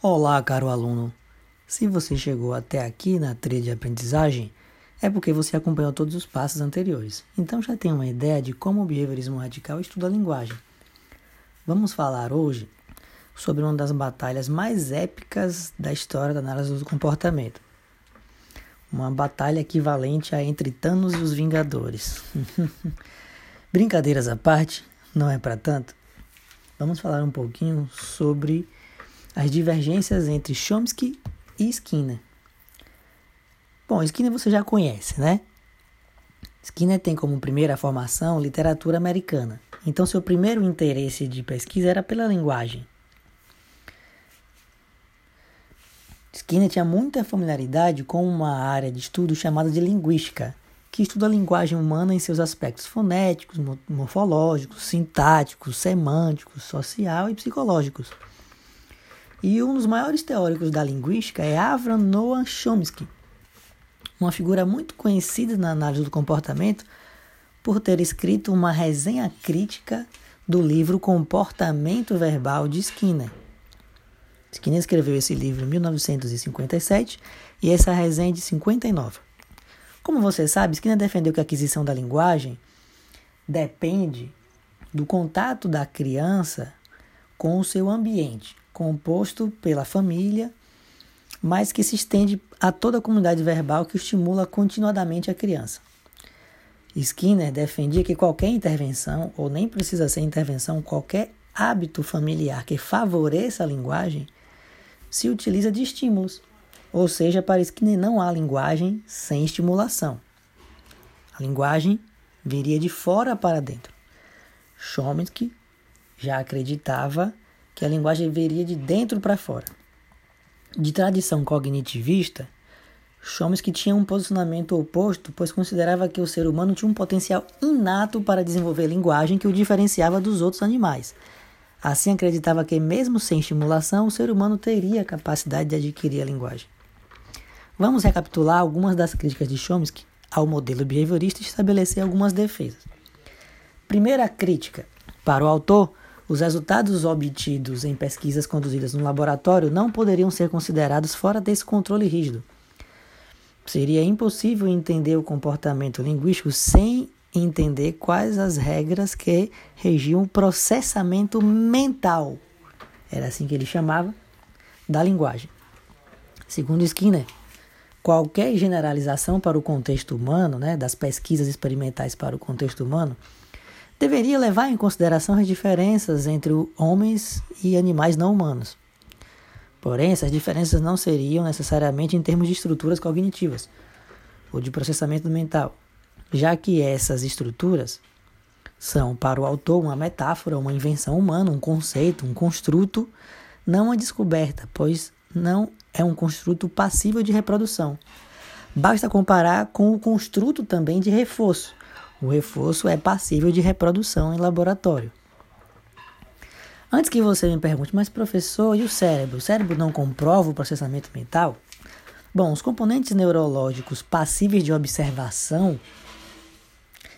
Olá, caro aluno. Se você chegou até aqui na trilha de aprendizagem, é porque você acompanhou todos os passos anteriores. Então já tem uma ideia de como o behaviorismo radical estuda a linguagem. Vamos falar hoje sobre uma das batalhas mais épicas da história da análise do comportamento. Uma batalha equivalente a entre Thanos e os Vingadores. Brincadeiras à parte, não é para tanto. Vamos falar um pouquinho sobre as divergências entre Chomsky e Skinner. Bom, Skinner você já conhece, né? Skinner tem como primeira formação literatura americana. Então, seu primeiro interesse de pesquisa era pela linguagem. Skinner tinha muita familiaridade com uma área de estudo chamada de linguística, que estuda a linguagem humana em seus aspectos fonéticos, morfológicos, sintáticos, semânticos, social e psicológicos. E um dos maiores teóricos da linguística é Avram Noam Chomsky, uma figura muito conhecida na análise do comportamento por ter escrito uma resenha crítica do livro Comportamento Verbal de Skinner. Skinner escreveu esse livro em 1957 e essa resenha é de 59. Como você sabe, Skinner defendeu que a aquisição da linguagem depende do contato da criança com o seu ambiente, composto pela família, mas que se estende a toda a comunidade verbal que estimula continuadamente a criança. Skinner defendia que qualquer intervenção, ou nem precisa ser intervenção, qualquer hábito familiar que favoreça a linguagem, se utiliza de estímulos. Ou seja, para Skinner não há linguagem sem estimulação. A linguagem viria de fora para dentro. Chomsky já acreditava que a linguagem viria de dentro para fora. De tradição cognitivista, Chomsky tinha um posicionamento oposto, pois considerava que o ser humano tinha um potencial inato para desenvolver linguagem que o diferenciava dos outros animais. Assim, acreditava que, mesmo sem estimulação, o ser humano teria a capacidade de adquirir a linguagem. Vamos recapitular algumas das críticas de Chomsky ao modelo behaviorista e estabelecer algumas defesas. Primeira crítica. Para o autor, os resultados obtidos em pesquisas conduzidas no laboratório não poderiam ser considerados fora desse controle rígido. Seria impossível entender o comportamento linguístico sem entender quais as regras que regiam o processamento mental. Era assim que ele chamava da linguagem. Segundo Skinner, qualquer generalização para o contexto humano, né, das pesquisas experimentais para o contexto humano, deveria levar em consideração as diferenças entre homens e animais não humanos. Porém, essas diferenças não seriam necessariamente em termos de estruturas cognitivas ou de processamento mental, já que essas estruturas são, para o autor, uma metáfora, uma invenção humana, um conceito, um construto, não uma descoberta, pois não é um construto passível de reprodução. Basta comparar com o construto também de reforço. O reforço é passível de reprodução em laboratório. Antes que você me pergunte, mas professor, e o cérebro? O cérebro não comprova o processamento mental? Bom, os componentes neurológicos passíveis de observação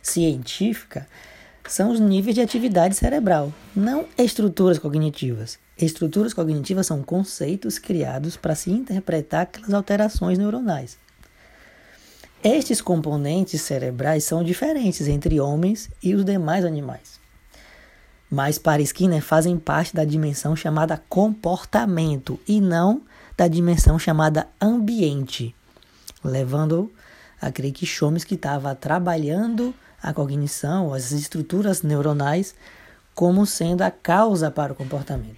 científica são os níveis de atividade cerebral, não estruturas cognitivas. Estruturas cognitivas são conceitos criados para se interpretar aquelas alterações neuronais. Estes componentes cerebrais são diferentes entre homens e os demais animais. Mas para Skinner fazem parte da dimensão chamada comportamento e não da dimensão chamada ambiente, levando a crer que Chomsky estava trabalhando a cognição, as estruturas neuronais, como sendo a causa para o comportamento.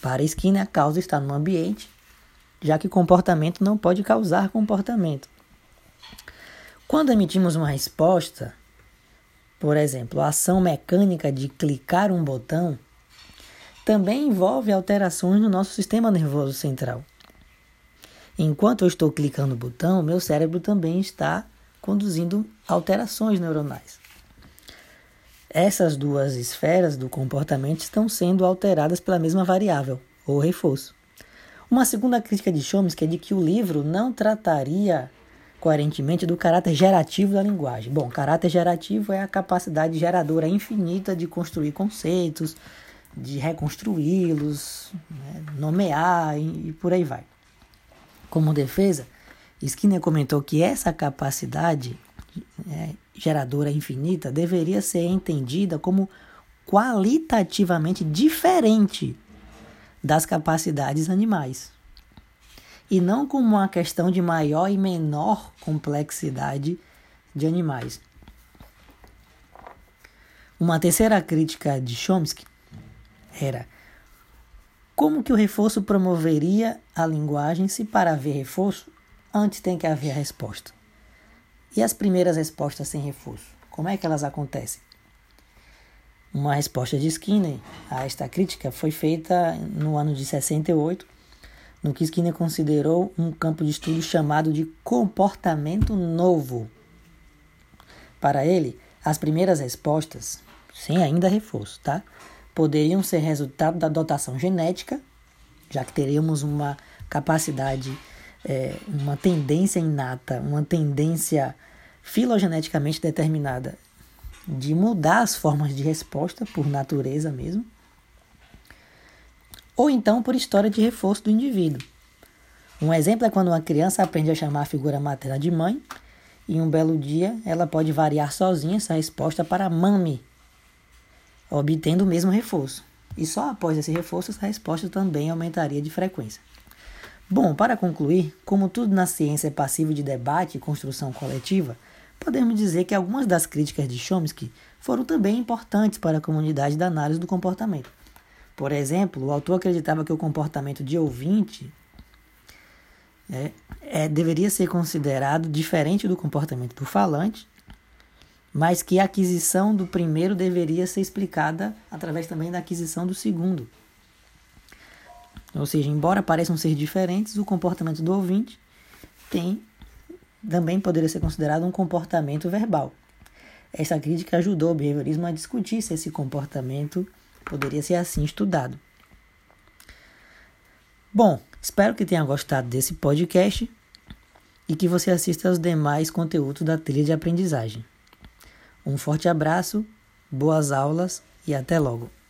Para Skinner, a causa está no ambiente, já que comportamento não pode causar comportamento. Quando emitimos uma resposta, por exemplo, a ação mecânica de clicar um botão, também envolve alterações no nosso sistema nervoso central. Enquanto eu estou clicando o botão, meu cérebro também está conduzindo alterações neuronais. Essas duas esferas do comportamento estão sendo alteradas pela mesma variável, ou reforço. Uma segunda crítica de Chomsky é de que o livro não trataria coerentemente do caráter gerativo da linguagem. Bom, caráter gerativo é a capacidade geradora infinita de construir conceitos, de reconstruí-los, né, nomear e, e por aí vai. Como defesa, Skinner comentou que essa capacidade é, geradora infinita deveria ser entendida como qualitativamente diferente das capacidades animais e não como uma questão de maior e menor complexidade de animais. Uma terceira crítica de Chomsky era como que o reforço promoveria a linguagem se para haver reforço antes tem que haver a resposta? E as primeiras respostas sem reforço, como é que elas acontecem? Uma resposta de Skinner a esta crítica foi feita no ano de 68, no que Skinner considerou um campo de estudo chamado de comportamento novo. Para ele, as primeiras respostas, sem ainda reforço, tá? poderiam ser resultado da dotação genética, já que teríamos uma capacidade, é, uma tendência inata, uma tendência filogeneticamente determinada de mudar as formas de resposta por natureza mesmo, ou então por história de reforço do indivíduo. Um exemplo é quando uma criança aprende a chamar a figura materna de mãe e um belo dia ela pode variar sozinha essa resposta para mami, obtendo o mesmo reforço. E só após esse reforço, essa resposta também aumentaria de frequência. Bom, para concluir, como tudo na ciência é passivo de debate e construção coletiva, podemos dizer que algumas das críticas de Chomsky foram também importantes para a comunidade da análise do comportamento. Por exemplo, o autor acreditava que o comportamento de ouvinte é, é, deveria ser considerado diferente do comportamento do falante mas que a aquisição do primeiro deveria ser explicada através também da aquisição do segundo. Ou seja, embora pareçam ser diferentes, o comportamento do ouvinte tem também poderia ser considerado um comportamento verbal. Essa crítica ajudou o behaviorismo a discutir se esse comportamento poderia ser assim estudado. Bom, espero que tenha gostado desse podcast e que você assista aos demais conteúdos da trilha de aprendizagem. Um forte abraço, boas aulas e até logo!